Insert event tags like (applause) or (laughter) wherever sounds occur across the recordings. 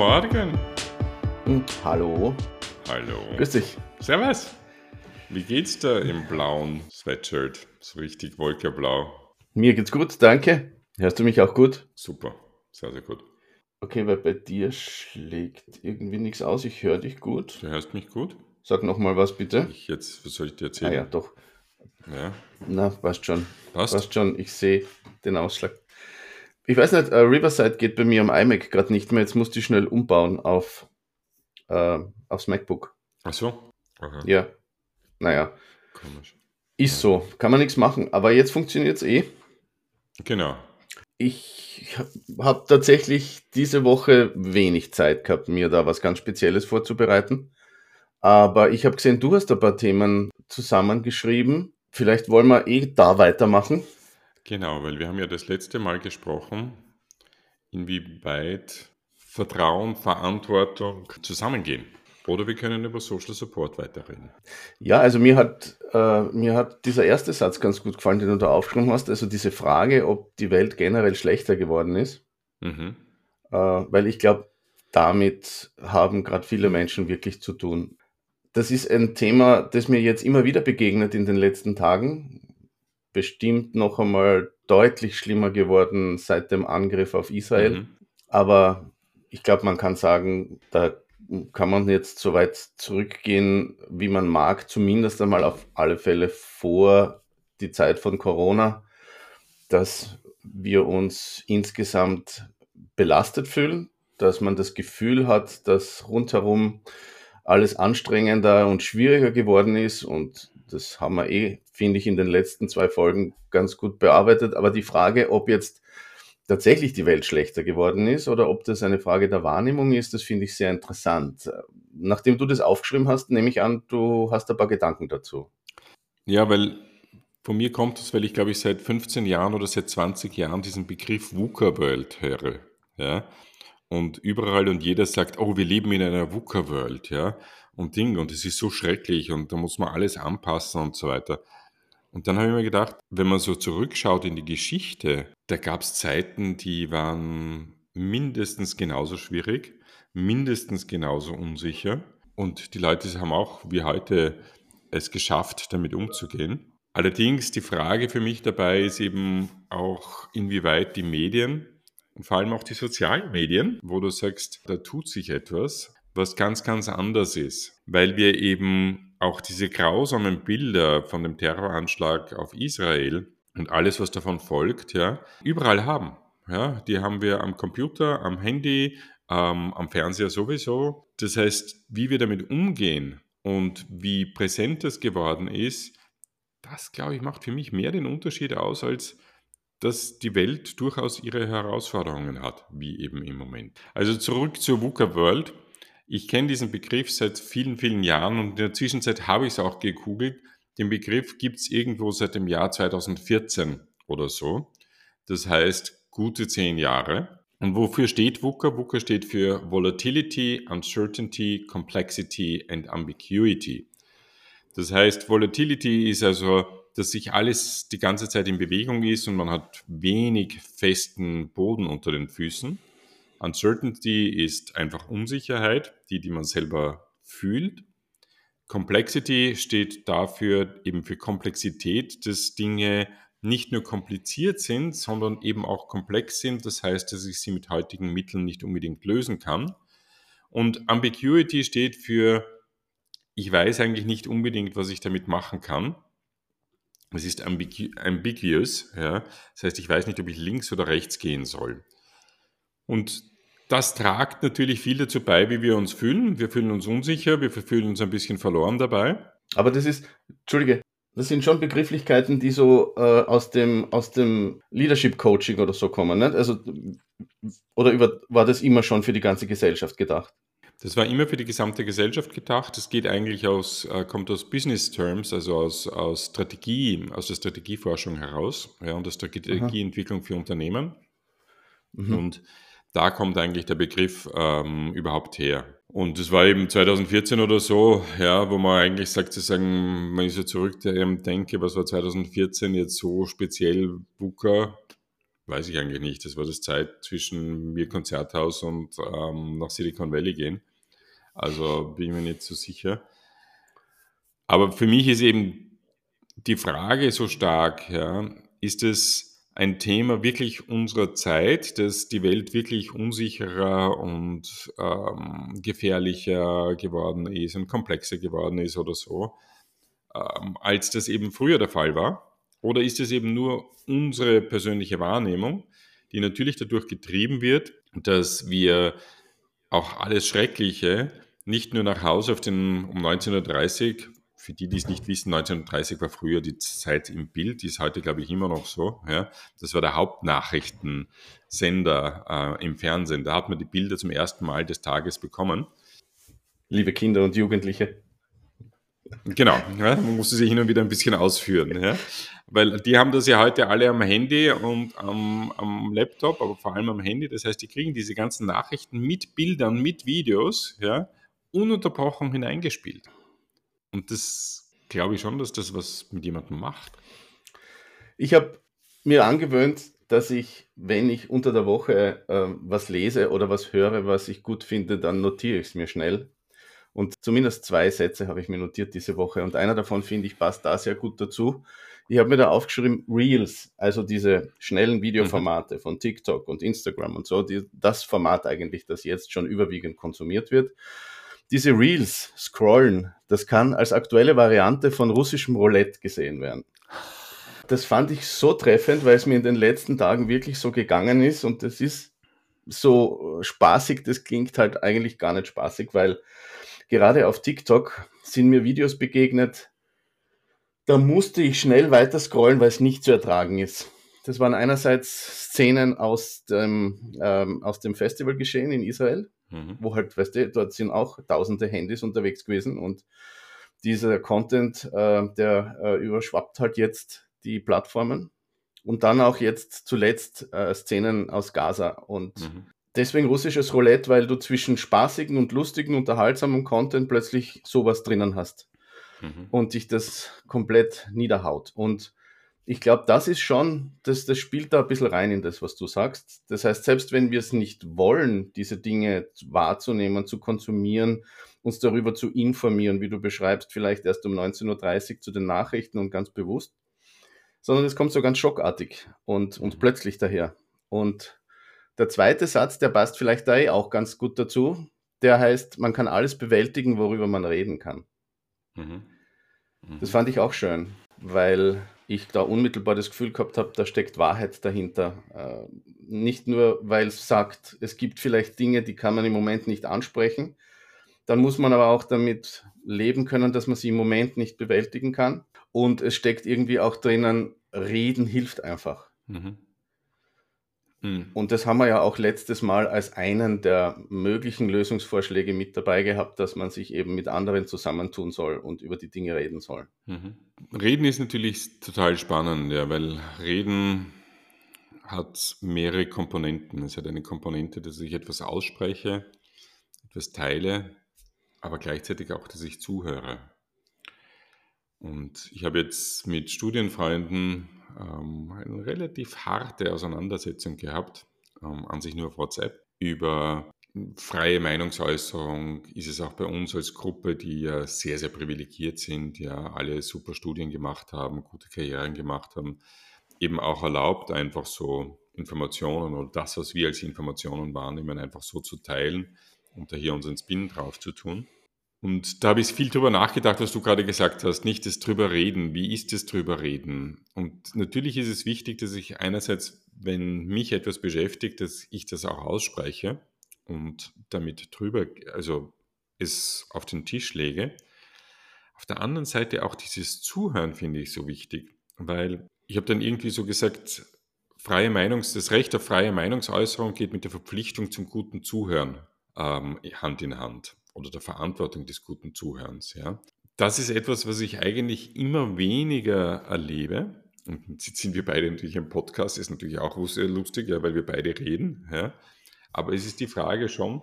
Morgen. Hm, hallo. Hallo. Grüß dich. Servus. Wie geht's da im blauen Sweatshirt? So richtig wolkeblau. Mir geht's gut, danke. Hörst du mich auch gut? Super. Sehr, sehr gut. Okay, weil bei dir schlägt irgendwie nichts aus. Ich höre dich gut. Du hörst mich gut? Sag nochmal was bitte. Ich jetzt, was soll ich dir Ah erzählen? ja, doch. ja. Na, passt schon. Passt? Passt schon. Ich sehe den Ausschlag. Ich weiß nicht, äh, Riverside geht bei mir am iMac gerade nicht mehr. Jetzt musste ich schnell umbauen auf, äh, aufs MacBook. Ach so. Aha. Ja. Naja, Komisch. ist so. Kann man nichts machen. Aber jetzt funktioniert es eh. Genau. Ich habe tatsächlich diese Woche wenig Zeit gehabt, mir da was ganz Spezielles vorzubereiten. Aber ich habe gesehen, du hast ein paar Themen zusammengeschrieben. Vielleicht wollen wir eh da weitermachen. Genau, weil wir haben ja das letzte Mal gesprochen, inwieweit Vertrauen, Verantwortung zusammengehen. Oder wir können über Social Support weiterreden. Ja, also mir hat, äh, mir hat dieser erste Satz ganz gut gefallen, den du da aufgeschrieben hast. Also diese Frage, ob die Welt generell schlechter geworden ist. Mhm. Äh, weil ich glaube, damit haben gerade viele Menschen wirklich zu tun. Das ist ein Thema, das mir jetzt immer wieder begegnet in den letzten Tagen. Bestimmt noch einmal deutlich schlimmer geworden seit dem Angriff auf Israel. Mhm. Aber ich glaube, man kann sagen, da kann man jetzt so weit zurückgehen, wie man mag, zumindest einmal auf alle Fälle vor die Zeit von Corona, dass wir uns insgesamt belastet fühlen, dass man das Gefühl hat, dass rundherum alles anstrengender und schwieriger geworden ist und das haben wir eh, finde ich, in den letzten zwei Folgen ganz gut bearbeitet. Aber die Frage, ob jetzt tatsächlich die Welt schlechter geworden ist oder ob das eine Frage der Wahrnehmung ist, das finde ich sehr interessant. Nachdem du das aufgeschrieben hast, nehme ich an, du hast ein paar Gedanken dazu. Ja, weil von mir kommt es, weil ich glaube ich seit 15 Jahren oder seit 20 Jahren diesen Begriff VUCA-World höre. Ja? Und überall und jeder sagt, oh, wir leben in einer VUCA-World, ja, und Ding, und es ist so schrecklich und da muss man alles anpassen und so weiter. Und dann habe ich mir gedacht, wenn man so zurückschaut in die Geschichte, da gab es Zeiten, die waren mindestens genauso schwierig, mindestens genauso unsicher. Und die Leute haben auch wie heute es geschafft, damit umzugehen. Allerdings die Frage für mich dabei ist eben auch, inwieweit die Medien und vor allem auch die sozialen Medien, wo du sagst, da tut sich etwas, was ganz, ganz anders ist, weil wir eben auch diese grausamen Bilder von dem Terroranschlag auf Israel und alles, was davon folgt, ja, überall haben. Ja, die haben wir am Computer, am Handy, ähm, am Fernseher sowieso. Das heißt, wie wir damit umgehen und wie präsent das geworden ist, das, glaube ich, macht für mich mehr den Unterschied aus, als dass die Welt durchaus ihre Herausforderungen hat, wie eben im Moment. Also zurück zur VUCA World. Ich kenne diesen Begriff seit vielen, vielen Jahren und in der Zwischenzeit habe ich es auch gegoogelt. Den Begriff gibt es irgendwo seit dem Jahr 2014 oder so. Das heißt gute zehn Jahre. Und wofür steht VUCA? VUCA steht für Volatility, Uncertainty, Complexity and Ambiguity. Das heißt, Volatility ist also, dass sich alles die ganze Zeit in Bewegung ist und man hat wenig festen Boden unter den Füßen. Uncertainty ist einfach Unsicherheit, die, die man selber fühlt. Complexity steht dafür eben für Komplexität, dass Dinge nicht nur kompliziert sind, sondern eben auch komplex sind. Das heißt, dass ich sie mit heutigen Mitteln nicht unbedingt lösen kann. Und Ambiguity steht für, ich weiß eigentlich nicht unbedingt, was ich damit machen kann. Es ist ambigu ambiguous, ja. Das heißt, ich weiß nicht, ob ich links oder rechts gehen soll. Und das tragt natürlich viel dazu bei, wie wir uns fühlen. Wir fühlen uns unsicher, wir fühlen uns ein bisschen verloren dabei. Aber das ist, Entschuldige, das sind schon Begrifflichkeiten, die so äh, aus dem, aus dem Leadership Coaching oder so kommen. Nicht? Also, oder über, war das immer schon für die ganze Gesellschaft gedacht? Das war immer für die gesamte Gesellschaft gedacht. Das geht eigentlich aus, äh, kommt aus Business Terms, also aus, aus Strategie, aus der Strategieforschung heraus ja, und der Strategieentwicklung für Unternehmen. Mhm. Und da kommt eigentlich der Begriff ähm, überhaupt her. Und das war eben 2014 oder so, ja, wo man eigentlich sagt, zu sagen, wenn ich so zurückdenke, was war 2014 jetzt so speziell VUCA, weiß ich eigentlich nicht. Das war das Zeit zwischen mir Konzerthaus und ähm, nach Silicon Valley gehen. Also bin ich mir nicht so sicher. Aber für mich ist eben die Frage so stark, ja, ist es ein Thema wirklich unserer Zeit, dass die Welt wirklich unsicherer und ähm, gefährlicher geworden ist und komplexer geworden ist oder so, ähm, als das eben früher der Fall war? Oder ist es eben nur unsere persönliche Wahrnehmung, die natürlich dadurch getrieben wird, dass wir auch alles Schreckliche nicht nur nach Hause auf den um 1930 für die, die es nicht wissen, 1930 war früher die Zeit im Bild, die ist heute, glaube ich, immer noch so. Ja. Das war der Hauptnachrichtensender äh, im Fernsehen. Da hat man die Bilder zum ersten Mal des Tages bekommen. Liebe Kinder und Jugendliche. Genau, ja, man musste sich hin und wieder ein bisschen ausführen. Ja. Weil die haben das ja heute alle am Handy und am, am, Laptop, aber vor allem am Handy. Das heißt, die kriegen diese ganzen Nachrichten mit Bildern, mit Videos, ja, ununterbrochen hineingespielt. Und das glaube ich schon, dass das was mit jemandem macht. Ich habe mir angewöhnt, dass ich, wenn ich unter der Woche äh, was lese oder was höre, was ich gut finde, dann notiere ich es mir schnell. Und zumindest zwei Sätze habe ich mir notiert diese Woche. Und einer davon finde ich passt da sehr gut dazu. Ich habe mir da aufgeschrieben Reels, also diese schnellen Videoformate mhm. von TikTok und Instagram und so, die, das Format eigentlich, das jetzt schon überwiegend konsumiert wird diese Reels scrollen, das kann als aktuelle Variante von russischem Roulette gesehen werden. Das fand ich so treffend, weil es mir in den letzten Tagen wirklich so gegangen ist und das ist so spaßig, das klingt halt eigentlich gar nicht spaßig, weil gerade auf TikTok sind mir Videos begegnet, da musste ich schnell weiter scrollen, weil es nicht zu ertragen ist. Das waren einerseits Szenen aus dem, ähm, aus dem Festivalgeschehen in Israel, Mhm. Wo halt, weißt du, dort sind auch tausende Handys unterwegs gewesen und dieser Content, äh, der äh, überschwappt halt jetzt die Plattformen. Und dann auch jetzt zuletzt äh, Szenen aus Gaza. Und mhm. deswegen russisches Roulette, weil du zwischen spaßigen und lustigen, unterhaltsamen Content plötzlich sowas drinnen hast. Mhm. Und dich das komplett niederhaut. Und ich glaube, das ist schon, das, das spielt da ein bisschen rein in das, was du sagst. Das heißt, selbst wenn wir es nicht wollen, diese Dinge wahrzunehmen, zu konsumieren, uns darüber zu informieren, wie du beschreibst, vielleicht erst um 19.30 Uhr zu den Nachrichten und ganz bewusst, sondern es kommt so ganz schockartig und, und plötzlich daher. Und der zweite Satz, der passt vielleicht da eh auch ganz gut dazu, der heißt, man kann alles bewältigen, worüber man reden kann. Mhm. Mhm. Das fand ich auch schön, weil ich da unmittelbar das Gefühl gehabt habe, da steckt Wahrheit dahinter. Äh, nicht nur, weil es sagt, es gibt vielleicht Dinge, die kann man im Moment nicht ansprechen. Dann muss man aber auch damit leben können, dass man sie im Moment nicht bewältigen kann. Und es steckt irgendwie auch drinnen, reden hilft einfach. Mhm. Mhm. Und das haben wir ja auch letztes Mal als einen der möglichen Lösungsvorschläge mit dabei gehabt, dass man sich eben mit anderen zusammentun soll und über die Dinge reden soll. Mhm. Reden ist natürlich total spannend, ja, weil Reden hat mehrere Komponenten. Es hat eine Komponente, dass ich etwas ausspreche, etwas teile, aber gleichzeitig auch, dass ich zuhöre. Und ich habe jetzt mit Studienfreunden ähm, eine relativ harte Auseinandersetzung gehabt, ähm, an sich nur auf WhatsApp, über freie Meinungsäußerung. Ist es auch bei uns als Gruppe, die ja sehr, sehr privilegiert sind, ja, alle super Studien gemacht haben, gute Karrieren gemacht haben, eben auch erlaubt, einfach so Informationen oder das, was wir als Informationen wahrnehmen, einfach so zu teilen und da hier unseren Spin drauf zu tun. Und da habe ich viel drüber nachgedacht, was du gerade gesagt hast, nicht das drüber reden. Wie ist das drüber reden? Und natürlich ist es wichtig, dass ich einerseits, wenn mich etwas beschäftigt, dass ich das auch ausspreche und damit drüber, also es auf den Tisch lege. Auf der anderen Seite auch dieses Zuhören finde ich so wichtig, weil ich habe dann irgendwie so gesagt, freie Meinungs, das Recht auf freie Meinungsäußerung geht mit der Verpflichtung zum guten Zuhören ähm, Hand in Hand oder der Verantwortung des guten Zuhörens. Ja. Das ist etwas, was ich eigentlich immer weniger erlebe. Und jetzt sind wir beide natürlich im Podcast, ist natürlich auch lustig, ja, weil wir beide reden. Ja. Aber es ist die Frage schon,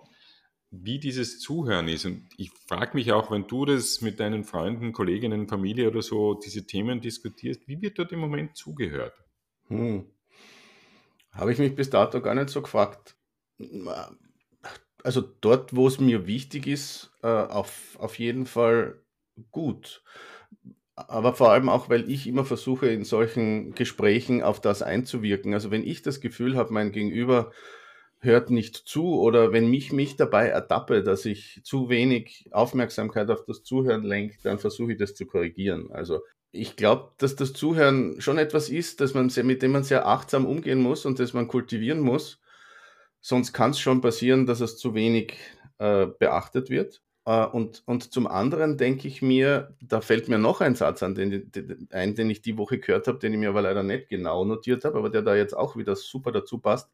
wie dieses Zuhören ist. Und ich frage mich auch, wenn du das mit deinen Freunden, Kolleginnen, Familie oder so, diese Themen diskutierst, wie wird dort im Moment zugehört? Hm. Habe ich mich bis dato gar nicht so gefragt. Also dort, wo es mir wichtig ist, äh, auf, auf jeden Fall gut. Aber vor allem auch, weil ich immer versuche, in solchen Gesprächen auf das einzuwirken. Also wenn ich das Gefühl habe, mein Gegenüber hört nicht zu oder wenn mich mich dabei ertappe, dass ich zu wenig Aufmerksamkeit auf das Zuhören lenke, dann versuche ich das zu korrigieren. Also ich glaube, dass das Zuhören schon etwas ist, dass man sehr, mit dem man sehr achtsam umgehen muss und das man kultivieren muss. Sonst kann es schon passieren, dass es zu wenig äh, beachtet wird. Äh, und, und zum anderen denke ich mir, da fällt mir noch ein Satz an, den, den, ein, den ich die Woche gehört habe, den ich mir aber leider nicht genau notiert habe, aber der da jetzt auch wieder super dazu passt.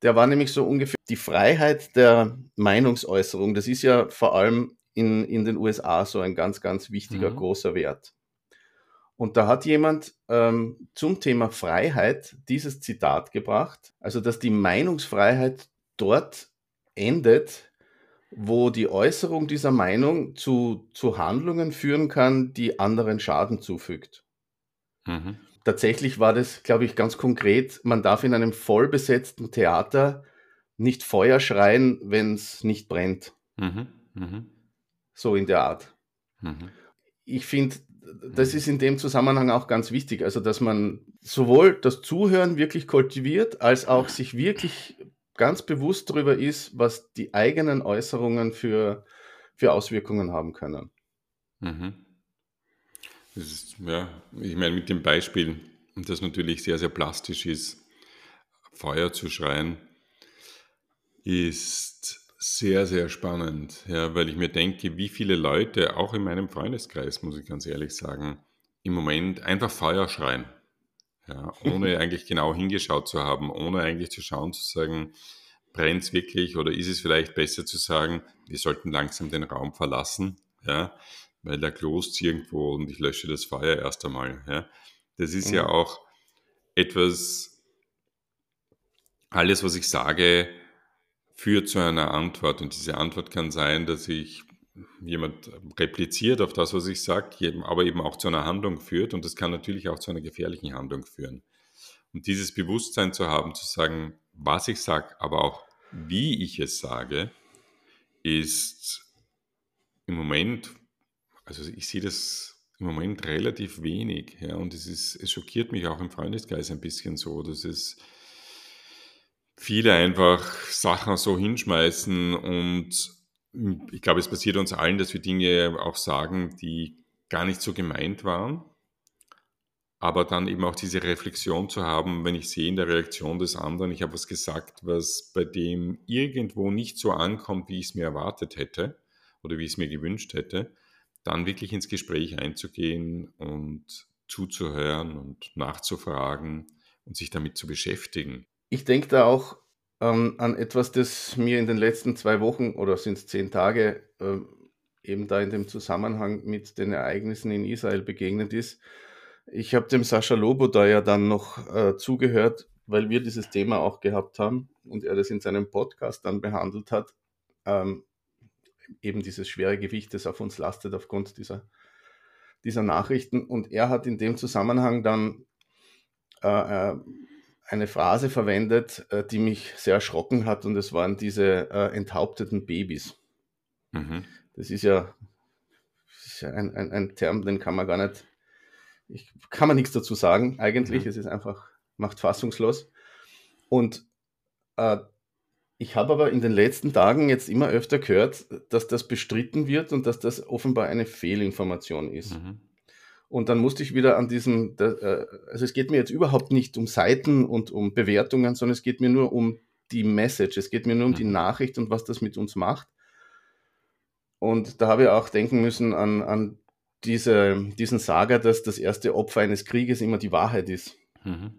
Der war nämlich so ungefähr die Freiheit der Meinungsäußerung. Das ist ja vor allem in, in den USA so ein ganz, ganz wichtiger, mhm. großer Wert. Und da hat jemand ähm, zum Thema Freiheit dieses Zitat gebracht, also dass die Meinungsfreiheit dort endet, wo die Äußerung dieser Meinung zu, zu Handlungen führen kann, die anderen Schaden zufügt. Mhm tatsächlich war das, glaube ich, ganz konkret, man darf in einem vollbesetzten Theater nicht Feuer schreien, wenn es nicht brennt. Mhm. Mhm. So in der Art. Mhm. Ich finde, das ist in dem Zusammenhang auch ganz wichtig, also dass man sowohl das Zuhören wirklich kultiviert, als auch sich wirklich ganz bewusst darüber ist, was die eigenen Äußerungen für, für Auswirkungen haben können. Mhm. Das ist, ja, ich meine, mit dem Beispiel, das natürlich sehr, sehr plastisch ist, Feuer zu schreien, ist sehr, sehr spannend, ja, weil ich mir denke, wie viele Leute, auch in meinem Freundeskreis, muss ich ganz ehrlich sagen, im Moment einfach Feuer schreien. Ja, ohne (laughs) eigentlich genau hingeschaut zu haben, ohne eigentlich zu schauen, zu sagen, brennt es wirklich oder ist es vielleicht besser zu sagen, wir sollten langsam den Raum verlassen. Ja, weil da klost irgendwo und ich lösche das Feuer erst einmal. Ja. Das ist mhm. ja auch etwas, alles, was ich sage, führt zu einer Antwort. Und diese Antwort kann sein, dass ich jemand repliziert auf das, was ich sage, aber eben auch zu einer Handlung führt. Und das kann natürlich auch zu einer gefährlichen Handlung führen. Und dieses Bewusstsein zu haben, zu sagen, was ich sage, aber auch wie ich es sage, ist im Moment also ich sehe das im Moment relativ wenig. Ja, und es, ist, es schockiert mich auch im Freundeskreis ein bisschen so, dass es viele einfach Sachen so hinschmeißen und ich glaube, es passiert uns allen, dass wir Dinge auch sagen, die gar nicht so gemeint waren. Aber dann eben auch diese Reflexion zu haben, wenn ich sehe in der Reaktion des anderen, ich habe was gesagt, was bei dem irgendwo nicht so ankommt, wie ich es mir erwartet hätte oder wie ich es mir gewünscht hätte, dann wirklich ins Gespräch einzugehen und zuzuhören und nachzufragen und sich damit zu beschäftigen. Ich denke da auch ähm, an etwas, das mir in den letzten zwei Wochen oder sind es zehn Tage äh, eben da in dem Zusammenhang mit den Ereignissen in Israel begegnet ist. Ich habe dem Sascha Lobo da ja dann noch äh, zugehört, weil wir dieses Thema auch gehabt haben und er das in seinem Podcast dann behandelt hat. Ähm, eben dieses schwere Gewicht, das auf uns lastet aufgrund dieser, dieser Nachrichten. Und er hat in dem Zusammenhang dann äh, äh, eine Phrase verwendet, äh, die mich sehr erschrocken hat, und es waren diese äh, enthaupteten Babys. Mhm. Das ist ja, das ist ja ein, ein, ein, Term, den kann man gar nicht, ich, kann man nichts dazu sagen, eigentlich. Mhm. Es ist einfach, macht fassungslos. Und äh, ich habe aber in den letzten Tagen jetzt immer öfter gehört, dass das bestritten wird und dass das offenbar eine Fehlinformation ist. Mhm. Und dann musste ich wieder an diesen, äh, also es geht mir jetzt überhaupt nicht um Seiten und um Bewertungen, sondern es geht mir nur um die Message, es geht mir nur um die mhm. Nachricht und was das mit uns macht. Und da habe ich auch denken müssen an, an diese, diesen Saga, dass das erste Opfer eines Krieges immer die Wahrheit ist. Mhm.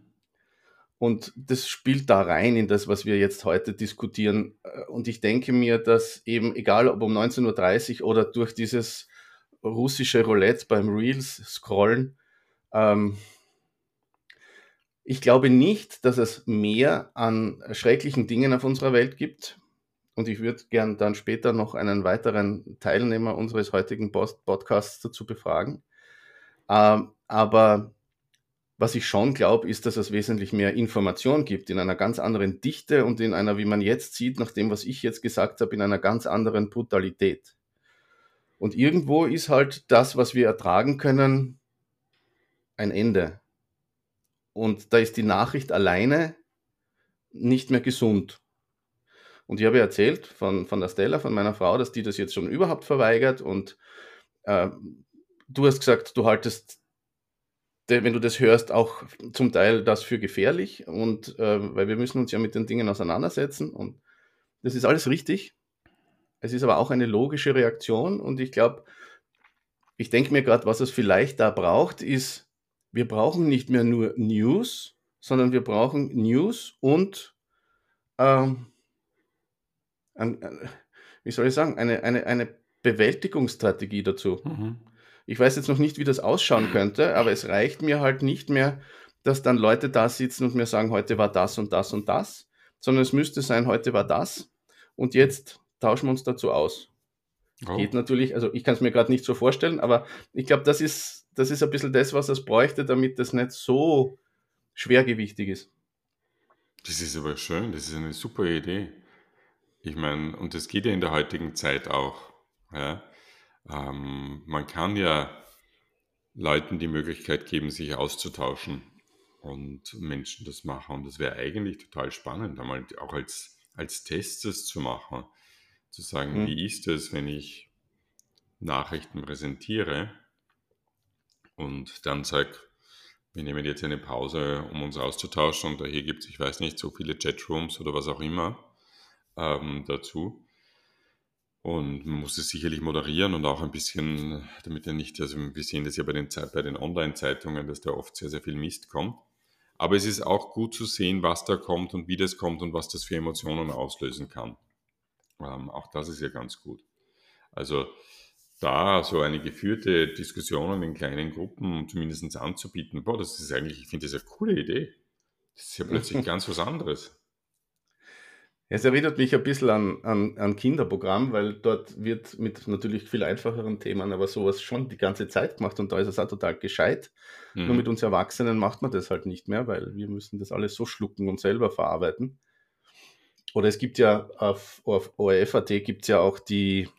Und das spielt da rein in das, was wir jetzt heute diskutieren. Und ich denke mir, dass eben, egal ob um 19.30 Uhr oder durch dieses russische Roulette beim Reels scrollen, ähm, ich glaube nicht, dass es mehr an schrecklichen Dingen auf unserer Welt gibt. Und ich würde gern dann später noch einen weiteren Teilnehmer unseres heutigen Podcasts dazu befragen. Ähm, aber Was ich schon glaube, ist, dass es wesentlich mehr Information gibt, in einer ganz anderen Dichte und in einer, wie man jetzt sieht, nach dem, was ich jetzt gesagt habe, in einer ganz anderen Brutalität. Und irgendwo ist halt das, was wir ertragen können, ein Ende. Und da ist die Nachricht alleine nicht mehr gesund. Und ich habe erzählt von, von der Stella, von meiner Frau, dass die das jetzt schon überhaupt verweigert. Und äh, du hast gesagt, du haltest wenn du das hörst, auch zum Teil das für gefährlich und äh, weil wir müssen uns ja mit den Dingen auseinandersetzen und das ist alles richtig. Es ist aber auch eine logische Reaktion und ich glaube, ich denke mir gerade, was es vielleicht da braucht, ist, wir brauchen nicht mehr nur News, sondern wir brauchen News und ähm, ein, wie soll ich sagen, eine, eine, eine Bewältigungsstrategie dazu. Mhm. Ich weiß jetzt noch nicht, wie das ausschauen könnte, aber es reicht mir halt nicht mehr, dass dann Leute da sitzen und mir sagen, heute war das und das und das, sondern es müsste sein, heute war das und jetzt tauschen wir uns dazu aus. Oh. Geht natürlich, also ich kann es mir gerade nicht so vorstellen, aber ich glaube, das ist, das ist ein bisschen das, was es bräuchte, damit das nicht so schwergewichtig ist. Das ist aber schön, das ist eine super Idee. Ich meine, und das geht ja in der heutigen Zeit auch. Ja? Ähm, man kann ja Leuten die Möglichkeit geben, sich auszutauschen und Menschen das machen. Und das wäre eigentlich total spannend, einmal auch als, als Test das zu machen. Zu sagen, mhm. wie ist es, wenn ich Nachrichten präsentiere und dann sage, wir nehmen jetzt eine Pause, um uns auszutauschen und da hier gibt es, ich weiß nicht, so viele Chatrooms oder was auch immer ähm, dazu. Und man muss es sicherlich moderieren und auch ein bisschen, damit er nicht, also wir sehen das ja bei den, bei den Online-Zeitungen, dass da oft sehr, sehr viel Mist kommt. Aber es ist auch gut zu sehen, was da kommt und wie das kommt und was das für Emotionen auslösen kann. Ähm, auch das ist ja ganz gut. Also da so eine geführte Diskussion in kleinen Gruppen zumindest anzubieten, boah, das ist eigentlich, ich finde das eine coole Idee. Das ist ja plötzlich (laughs) ganz was anderes. Es erinnert mich ein bisschen an, an, an Kinderprogramm, weil dort wird mit natürlich viel einfacheren Themen, aber sowas schon die ganze Zeit gemacht und da ist es auch total gescheit. Mhm. Nur mit uns Erwachsenen macht man das halt nicht mehr, weil wir müssen das alles so schlucken und selber verarbeiten. Oder es gibt ja auf, auf ORF.at gibt es ja auch die,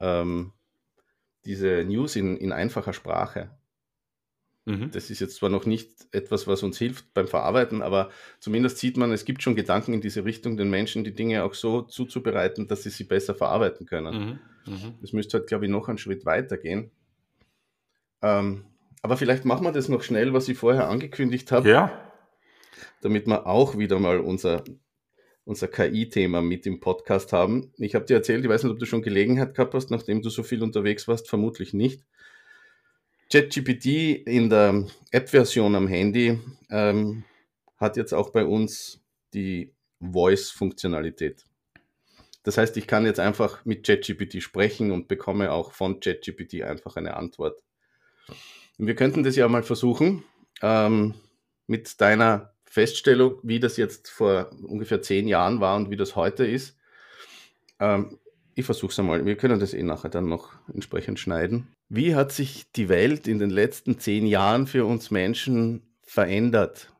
ähm, diese News in, in einfacher Sprache. Mhm. Das ist jetzt zwar noch nicht etwas, was uns hilft beim Verarbeiten, aber zumindest sieht man, es gibt schon Gedanken in diese Richtung, den Menschen die Dinge auch so zuzubereiten, dass sie sie besser verarbeiten können. Mhm. Mhm. Das müsste halt, glaube ich, noch einen Schritt weiter gehen. Ähm, aber vielleicht machen wir das noch schnell, was ich vorher angekündigt habe. Ja. Damit wir auch wieder mal unser, unser KI-Thema mit im Podcast haben. Ich habe dir erzählt, ich weiß nicht, ob du schon Gelegenheit gehabt hast, nachdem du so viel unterwegs warst, vermutlich nicht. ChatGPT in der App-Version am Handy ähm, hat jetzt auch bei uns die Voice-Funktionalität. Das heißt, ich kann jetzt einfach mit ChatGPT sprechen und bekomme auch von ChatGPT einfach eine Antwort. Und wir könnten das ja mal versuchen, ähm, mit deiner Feststellung, wie das jetzt vor ungefähr zehn Jahren war und wie das heute ist. Ähm, ich versuche es einmal. Wir können das eh nachher dann noch entsprechend schneiden. Wie hat sich die Welt in den letzten zehn Jahren für uns Menschen verändert?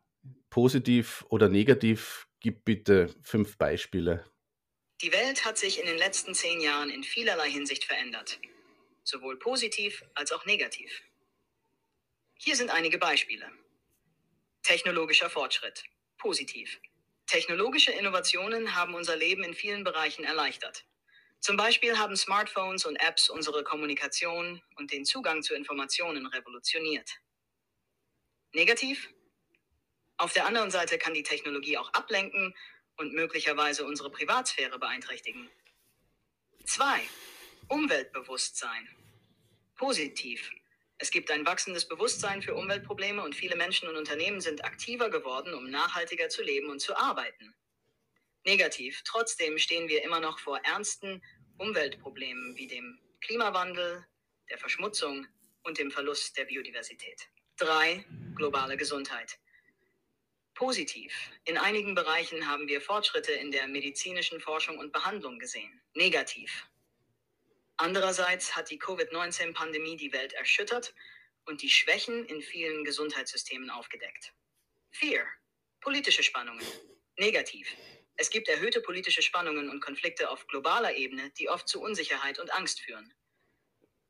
Positiv oder negativ? Gib bitte fünf Beispiele. Die Welt hat sich in den letzten zehn Jahren in vielerlei Hinsicht verändert. Sowohl positiv als auch negativ. Hier sind einige Beispiele. Technologischer Fortschritt. Positiv. Technologische Innovationen haben unser Leben in vielen Bereichen erleichtert. Zum Beispiel haben Smartphones und Apps unsere Kommunikation und den Zugang zu Informationen revolutioniert. Negativ? Auf der anderen Seite kann die Technologie auch ablenken und möglicherweise unsere Privatsphäre beeinträchtigen. 2. Umweltbewusstsein. Positiv. Es gibt ein wachsendes Bewusstsein für Umweltprobleme und viele Menschen und Unternehmen sind aktiver geworden, um nachhaltiger zu leben und zu arbeiten. Negativ. Trotzdem stehen wir immer noch vor ernsten Umweltproblemen wie dem Klimawandel, der Verschmutzung und dem Verlust der Biodiversität. 3. Globale Gesundheit. Positiv. In einigen Bereichen haben wir Fortschritte in der medizinischen Forschung und Behandlung gesehen. Negativ. Andererseits hat die Covid-19-Pandemie die Welt erschüttert und die Schwächen in vielen Gesundheitssystemen aufgedeckt. 4. Politische Spannungen. Negativ. Es gibt erhöhte politische Spannungen und Konflikte auf globaler Ebene, die oft zu Unsicherheit und Angst führen.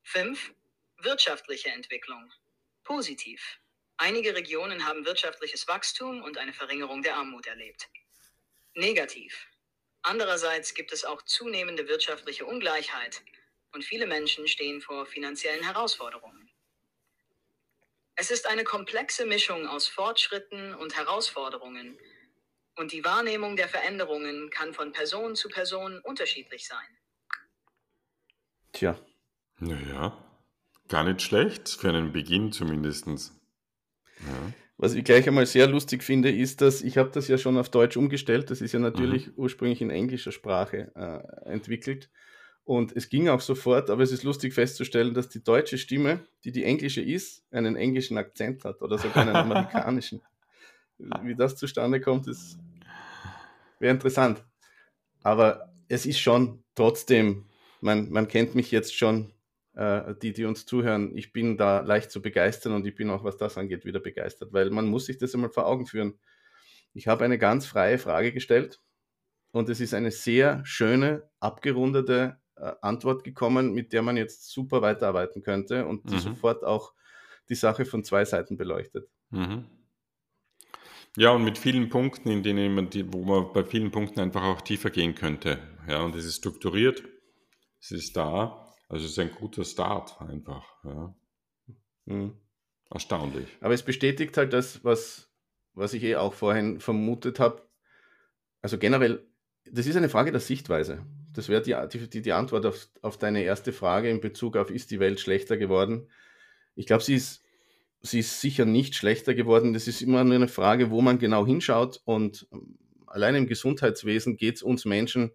5. Wirtschaftliche Entwicklung. Positiv. Einige Regionen haben wirtschaftliches Wachstum und eine Verringerung der Armut erlebt. Negativ. Andererseits gibt es auch zunehmende wirtschaftliche Ungleichheit und viele Menschen stehen vor finanziellen Herausforderungen. Es ist eine komplexe Mischung aus Fortschritten und Herausforderungen und die Wahrnehmung der Veränderungen kann von Person zu Person unterschiedlich sein. Tja. Naja, gar nicht schlecht, für einen Beginn zumindest. Ja. Was ich gleich einmal sehr lustig finde, ist, dass ich habe das ja schon auf Deutsch umgestellt. Das ist ja natürlich mhm. ursprünglich in englischer Sprache äh, entwickelt. Und es ging auch sofort, aber es ist lustig festzustellen, dass die deutsche Stimme, die die englische ist, einen englischen Akzent hat oder sogar einen (laughs) amerikanischen. Wie das zustande kommt, ist wäre interessant. Aber es ist schon trotzdem, man, man kennt mich jetzt schon, äh, die, die uns zuhören, ich bin da leicht zu begeistern und ich bin auch, was das angeht, wieder begeistert, weil man muss sich das einmal vor Augen führen. Ich habe eine ganz freie Frage gestellt und es ist eine sehr schöne, abgerundete äh, Antwort gekommen, mit der man jetzt super weiterarbeiten könnte und die mhm. sofort auch die Sache von zwei Seiten beleuchtet. Mhm. Ja, und mit vielen Punkten, in denen man die, wo man bei vielen Punkten einfach auch tiefer gehen könnte. Ja, und es ist strukturiert, es ist da, also es ist ein guter Start einfach. Ja. Mhm. Erstaunlich. Aber es bestätigt halt das, was, was ich eh auch vorhin vermutet habe. Also generell, das ist eine Frage der Sichtweise. Das wäre die, die, die Antwort auf, auf deine erste Frage in Bezug auf, ist die Welt schlechter geworden? Ich glaube, sie ist sie ist sicher nicht schlechter geworden. Das ist immer nur eine Frage, wo man genau hinschaut. Und ähm, allein im Gesundheitswesen geht es uns Menschen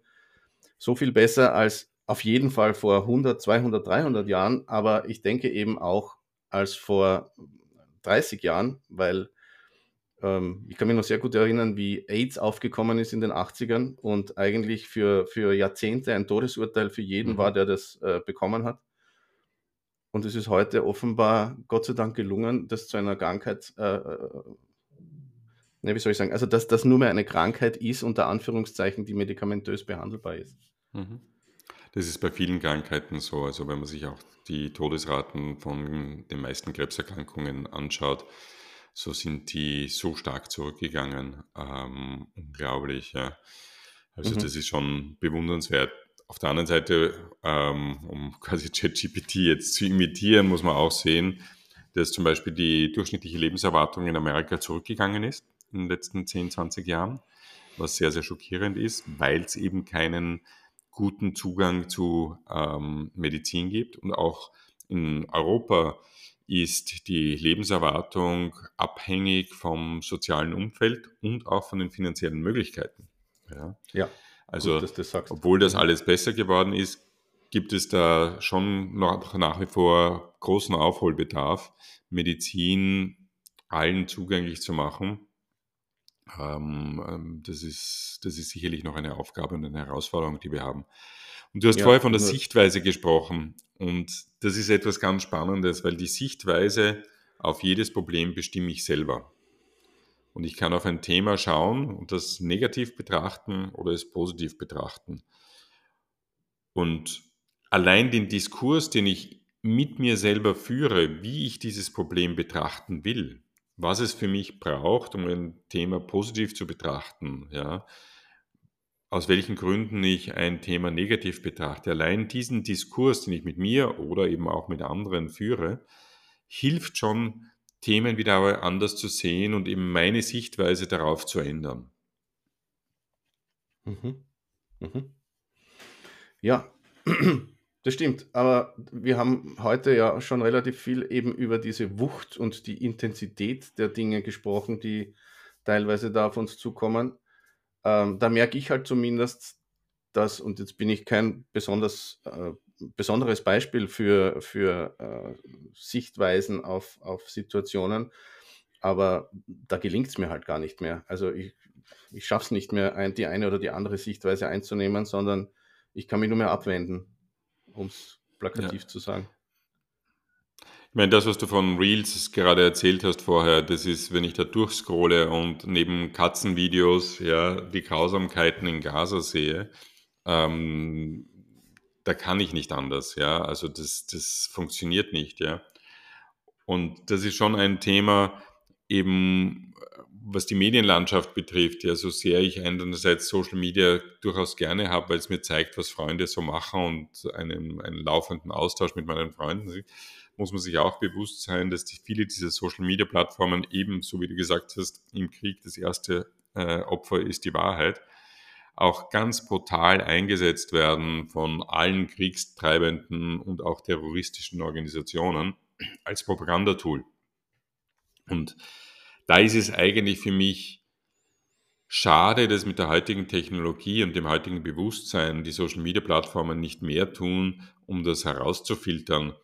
so viel besser als auf jeden Fall vor 100, 200, 300 Jahren. Aber ich denke eben auch als vor 30 Jahren, weil ähm, ich kann mich noch sehr gut erinnern, wie AIDS aufgekommen ist in den 80ern und eigentlich für, für Jahrzehnte ein Todesurteil für jeden mhm. war, der das äh, bekommen hat. Und es ist heute offenbar, Gott sei Dank, gelungen, das zu einer Krankheit, äh, äh, ne, wie soll ich sagen, also dass das nur mehr eine Krankheit ist, unter Anführungszeichen, die medikamentös behandelbar ist. Mhm. Das ist bei vielen Krankheiten so. Also wenn man sich auch die Todesraten von den meisten Krebserkrankungen anschaut, so sind die so stark zurückgegangen. Ähm, unglaublich, ja. Also mhm. das ist schon bewundernswert. Auf der anderen Seite, ähm, um (laughs) quasi ChatGPT jetzt zu imitieren, muss man auch sehen, dass zum Beispiel die durchschnittliche Lebenserwartung in Amerika zurückgegangen ist in den letzten 10, 20 Jahren, was sehr, sehr schockierend ist, weil es eben keinen guten Zugang zu ähm, Medizin gibt. Und auch in Europa ist die Lebenserwartung abhängig vom sozialen Umfeld und auch von den finanziellen Möglichkeiten. Ja. ja. Also, Gut, das obwohl das alles besser geworden ist, gibt es da schon noch nach wie vor großen Aufholbedarf, Medizin allen zugänglich zu machen. Ähm, ähm, das, ist, das ist sicherlich noch eine Aufgabe und eine Herausforderung, die wir haben. Und du hast ja, vorher von der Sichtweise gesprochen. Und das ist etwas ganz Spannendes, weil die Sichtweise auf jedes Problem bestimme ich selber. Und ich kann auf ein Thema schauen und das negativ betrachten oder es positiv betrachten. Und allein den Diskurs, den ich mit mir selber führe, wie ich dieses Problem betrachten will, was es für mich braucht, um ein Thema positiv zu betrachten, ja, aus welchen Gründen ich ein Thema negativ betrachte. Allein diesen Diskurs, den ich mit mir oder eben auch mit anderen führe, hilft schon, Themen wieder anders zu sehen und eben meine Sichtweise darauf zu ändern. Mhm. Mhm. Ja, (clears throat) das stimmt. Aber wir haben heute ja schon relativ viel eben über diese Wucht und die Intensität der Dinge gesprochen, die teilweise da auf uns zukommen. Ähm, da merke ich halt zumindest, dass, und jetzt bin ich kein besonders äh, besonderes Beispiel für, für äh, Sichtweisen auf, auf Situationen, aber da gelingt es mir halt gar nicht mehr. Also ich, ich schaffe es nicht mehr, ein, die eine oder die andere Sichtweise einzunehmen, sondern ich kann mich nur mehr abwenden, um es plakativ ja. zu sagen. Ich meine, das, was du von Reels gerade erzählt hast vorher, das ist, wenn ich da durchscrolle und neben Katzenvideos ja die Grausamkeiten in Gaza sehe, ähm, da kann ich nicht anders, ja. Also das, das funktioniert nicht, ja. Und das ist schon ein Thema, eben was die Medienlandschaft betrifft, ja, so sehr ich einerseits Social Media durchaus gerne habe, weil es mir zeigt, was Freunde so machen und einen, einen laufenden Austausch mit meinen Freunden muss man sich auch bewusst sein, dass die, viele dieser Social-Media-Plattformen eben, so wie du gesagt hast, im Krieg das erste äh, Opfer ist die Wahrheit, auch ganz brutal eingesetzt werden von allen kriegstreibenden und auch terroristischen Organisationen als Propagandatool. Und da ist es eigentlich für mich schade, dass mit der heutigen Technologie und dem heutigen Bewusstsein die Social-Media-Plattformen nicht mehr tun, um das herauszufiltern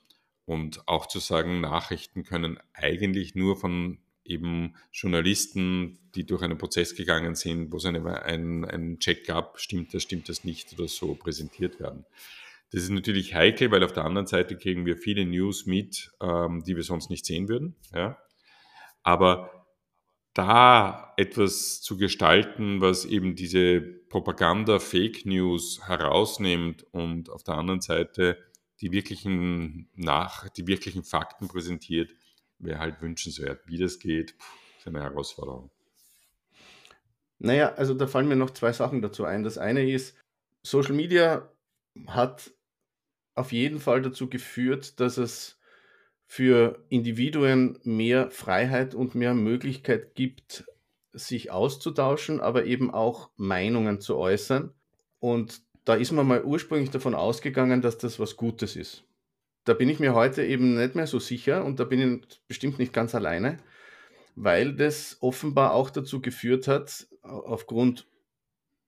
und auch zu sagen, Nachrichten können eigentlich nur von eben Journalisten, die durch einen Prozess gegangen sind, wo es eine, ein, einen Check gab, stimmt das, stimmt das nicht oder so präsentiert werden. Das ist natürlich heikel, weil auf der anderen Seite kriegen wir viele News mit, ähm, die wir sonst nicht sehen würden. Ja? Aber da etwas zu gestalten, was eben diese Propaganda, Fake News herausnimmt und auf der anderen Seite die wirklichen nach, die wirklichen Fakten präsentiert, wäre halt wünschenswert. Wie das geht, ist eine Herausforderung. Naja, also da fallen mir noch zwei Sachen dazu ein. Das eine ist, Social Media hat auf jeden Fall dazu geführt, dass es für Individuen mehr Freiheit und mehr Möglichkeit gibt, sich auszutauschen, aber eben auch Meinungen zu äußern. Und da ist man mal ursprünglich davon ausgegangen, dass das was Gutes ist. Da bin ich mir heute eben nicht mehr so sicher und da bin ich bestimmt nicht ganz alleine, weil das offenbar auch dazu geführt hat, aufgrund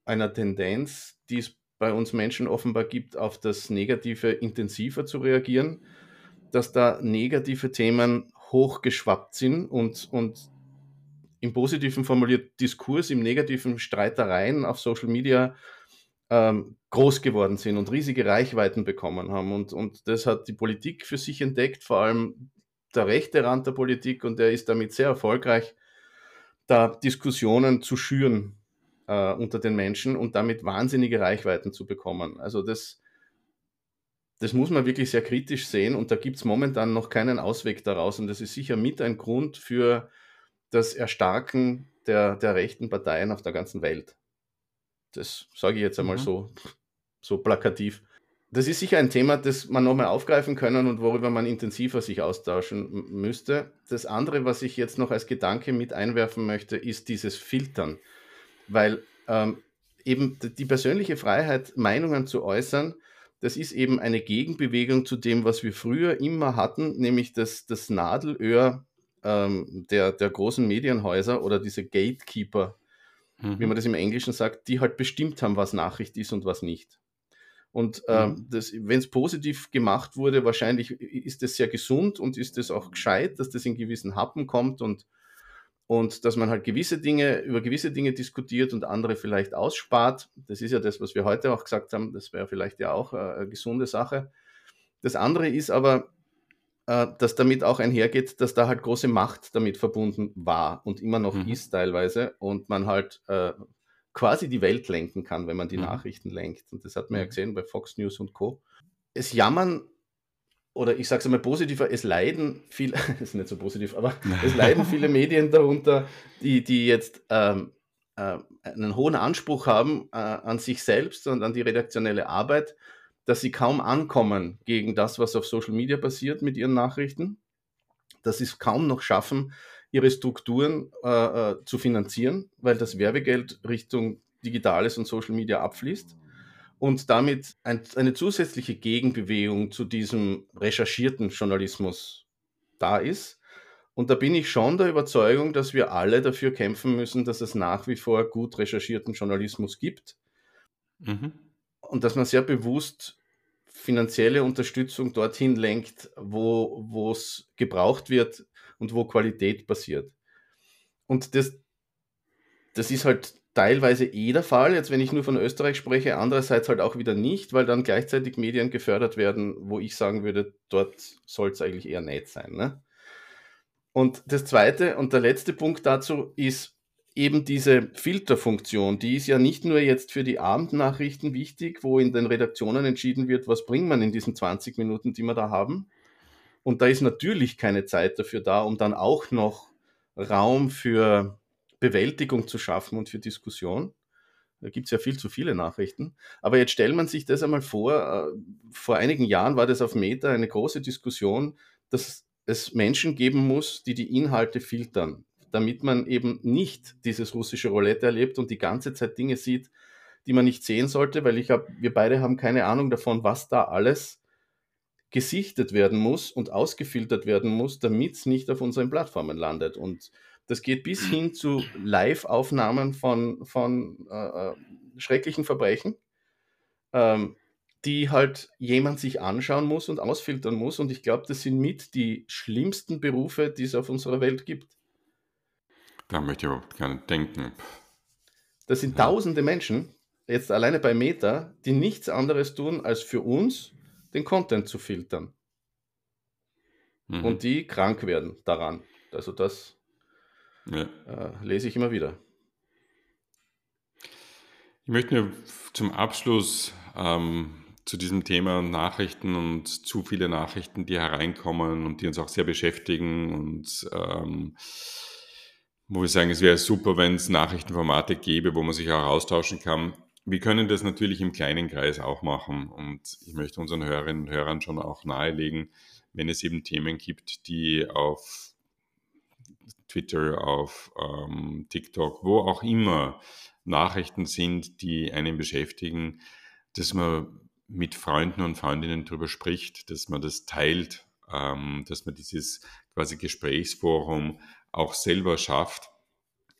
einer Tendenz, die es bei uns Menschen offenbar gibt, auf das Negative intensiver zu reagieren, dass da negative Themen hochgeschwappt sind und, und im Positiven formuliert Diskurs, im Negativen Streitereien auf Social Media ähm, groß geworden sind und riesige Reichweiten bekommen haben. Und, und das hat die Politik für sich entdeckt, vor allem der rechte Rand der Politik, und der ist damit sehr erfolgreich, da Diskussionen zu schüren äh, unter den Menschen und damit wahnsinnige Reichweiten zu bekommen. Also das, das muss man wirklich sehr kritisch sehen und da gibt es momentan noch keinen Ausweg daraus und das ist sicher mit ein Grund für das Erstarken der, der rechten Parteien auf der ganzen Welt. Das sage ich jetzt einmal mhm. so, so plakativ. Das ist sicher ein Thema, das man nochmal aufgreifen können und worüber man intensiver sich austauschen müsste. Das andere, was ich jetzt noch als Gedanke mit einwerfen möchte, ist dieses Filtern. Weil ähm, eben die persönliche Freiheit, Meinungen zu äußern, das ist eben eine Gegenbewegung zu dem, was wir früher immer hatten, nämlich das, das Nadelöhr ähm, der, der großen Medienhäuser oder diese Gatekeeper mhm. wie man das im Englischen sagt, die halt bestimmt haben, was Nachricht ist und was nicht. Und äh, mhm. wenn es positiv gemacht wurde, wahrscheinlich ist es sehr gesund und ist es auch gescheit, dass das in gewissen Happen kommt und, und dass man halt gewisse Dinge, über gewisse Dinge diskutiert und andere vielleicht ausspart. Das ist ja das, was wir heute auch gesagt haben. Das wäre vielleicht ja auch äh, eine gesunde Sache. Das andere ist aber, äh, dass damit auch einhergeht, dass da halt große Macht damit verbunden war und immer noch mhm. ist teilweise und man halt äh, quasi die Welt lenken kann, wenn man die mhm. Nachrichten lenkt. Und das hat man ja mhm. gesehen bei Fox News und Co. Es jammern, oder ich sage es einmal positiver, es leiden viele, (laughs) ist nicht so positiv, aber es (laughs) leiden viele Medien darunter, die, die jetzt ähm, äh, einen hohen Anspruch haben äh, an sich selbst und an die redaktionelle Arbeit dass sie kaum ankommen gegen das, was auf Social Media passiert mit ihren Nachrichten, dass sie es kaum noch schaffen, ihre Strukturen äh, äh, zu finanzieren, weil das Werbegeld Richtung Digitales und Social Media abfließt und damit ein, eine zusätzliche Gegenbewegung zu diesem recherchierten Journalismus da ist. Und da bin ich schon der Überzeugung, dass wir alle dafür kämpfen müssen, dass es nach wie vor gut recherchierten Journalismus gibt. Mhm und dass man sehr bewusst finanzielle Unterstützung dorthin lenkt, wo es gebraucht wird und wo Qualität passiert. Und das, das ist halt teilweise eh der Fall, jetzt wenn ich nur von Österreich spreche, andererseits halt auch wieder nicht, weil dann gleichzeitig Medien gefördert werden, wo ich sagen würde, dort soll es eigentlich eher nicht sein. Ne? Und das zweite und der letzte Punkt dazu ist eben diese Filterfunktion. Die ist ja nicht nur jetzt für die Abendnachrichten wichtig, wo in den Redaktionen entschieden wird, was bringt man in diesen 20 Minuten, die wir da haben. Und da ist natürlich keine Zeit dafür da, um dann auch noch Raum für Bewältigung zu schaffen und für Diskussion. Da gibt es ja viel zu viele Nachrichten. Aber jetzt stellt man sich das einmal vor. Äh, vor einigen Jahren war das auf Meta eine große Diskussion, dass es Menschen geben muss, die die Inhalte filtern, damit man eben nicht dieses russische Roulette erlebt und die ganze Zeit Dinge sieht, die man nicht sehen sollte, weil ich habe, wir beide haben keine Ahnung davon, was da alles gesichtet werden muss und ausgefiltert werden muss, damit es nicht auf unseren Plattformen landet. Und das geht bis hin zu Live-Aufnahmen von, von äh, äh, schrecklichen Verbrechen, ähm, die halt jemand sich anschauen muss und ausfiltern muss. Und ich glaube, das sind mit die schlimmsten Berufe, die es auf unserer Welt gibt. Da möchte ich überhaupt gar nicht denken. Das sind ja. tausende Menschen, jetzt alleine bei Meta, die nichts anderes tun, als für uns den Content zu filtern. Mhm. Und die krank werden daran. Also das ja. Äh, lese ich immer wieder. Ich möchte nur zum Abschluss ähm, zu diesem Thema Nachrichten und zu viele Nachrichten, die hereinkommen und die uns auch sehr beschäftigen und ähm, wo wir sagen, es wäre super, wenn es Nachrichtenformate gäbe, wo man sich auch austauschen kann. Wir können das natürlich im kleinen Kreis auch machen und ich möchte unseren Hörerinnen und Hörern schon auch nahelegen, wenn es eben Themen gibt, die auf Twitter, auf ähm, TikTok, wo auch immer Nachrichten sind, die einen beschäftigen, dass man mit Freunden und Freundinnen darüber spricht, dass man das teilt, ähm, dass man dieses quasi Gesprächsforum auch selber schafft,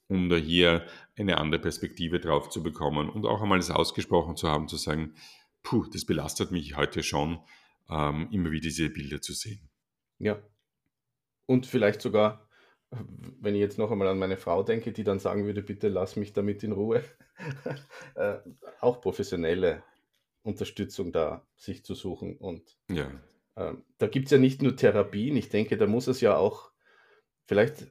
um da hier eine andere Perspektive drauf zu bekommen und auch einmal das ausgesprochen zu haben, zu sagen, puh, das belastet mich heute schon, ähm, immer wieder diese Bilder zu sehen. Ja. Und vielleicht sogar wenn ich jetzt noch einmal an meine Frau denke, die dann sagen würde, bitte lass mich damit in Ruhe, (laughs) äh, auch professionelle Unterstützung da sich zu suchen. Und ja. äh, da gibt es ja nicht nur Therapien, ich denke, da muss es ja auch, vielleicht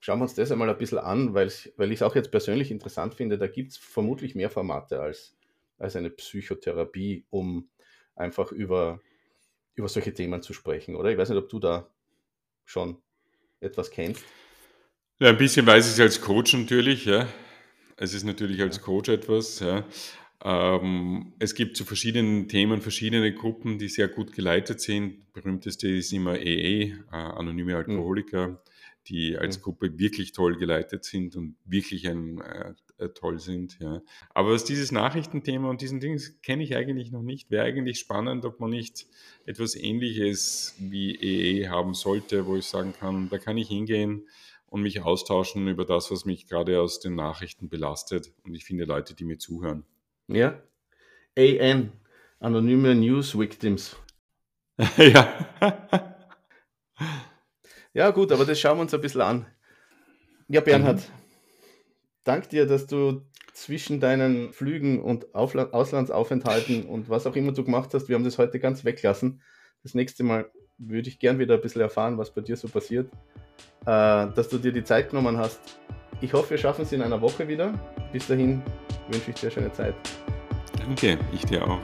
schauen wir uns das einmal ein bisschen an, weil ich es auch jetzt persönlich interessant finde, da gibt es vermutlich mehr Formate als, als eine Psychotherapie, um einfach über, über solche Themen zu sprechen, oder? Ich weiß nicht, ob du da schon etwas kennst? Ja, ein bisschen weiß ich es als Coach natürlich, ja. Es ist natürlich als Coach etwas, ja. Ähm, es gibt zu verschiedenen Themen verschiedene Gruppen, die sehr gut geleitet sind. Berühmteste ist immer EE, äh, Anonyme hm. Alkoholiker. Mhm die als Gruppe wirklich toll geleitet sind und wirklich ein, äh, toll sind. Ja. Aber was dieses Nachrichtenthema und diesen Dingen kenne ich eigentlich noch nicht. Wäre eigentlich spannend, ob man nicht etwas Ähnliches wie EE e haben sollte, wo ich sagen kann, da kann ich hingehen und mich austauschen über das, was mich gerade aus den Nachrichten belastet. Und ich finde Leute, die mir zuhören. Ja. AN, Anonyme News Victims. (laughs) ja. (laughs) Ja, gut, aber das schauen wir uns ein bisschen an. Ja, Bernhard, mhm. dank dir, dass du zwischen deinen Flügen und Aufla Auslandsaufenthalten und was auch immer du gemacht hast, wir haben das heute ganz weglassen. Das nächste Mal würde ich gern wieder ein bisschen erfahren, was bei dir so passiert. Äh, dass du dir die Zeit genommen hast. Ich hoffe, wir schaffen es in einer Woche wieder. Bis dahin wünsche ich dir eine schöne Zeit. Danke, ich dir auch.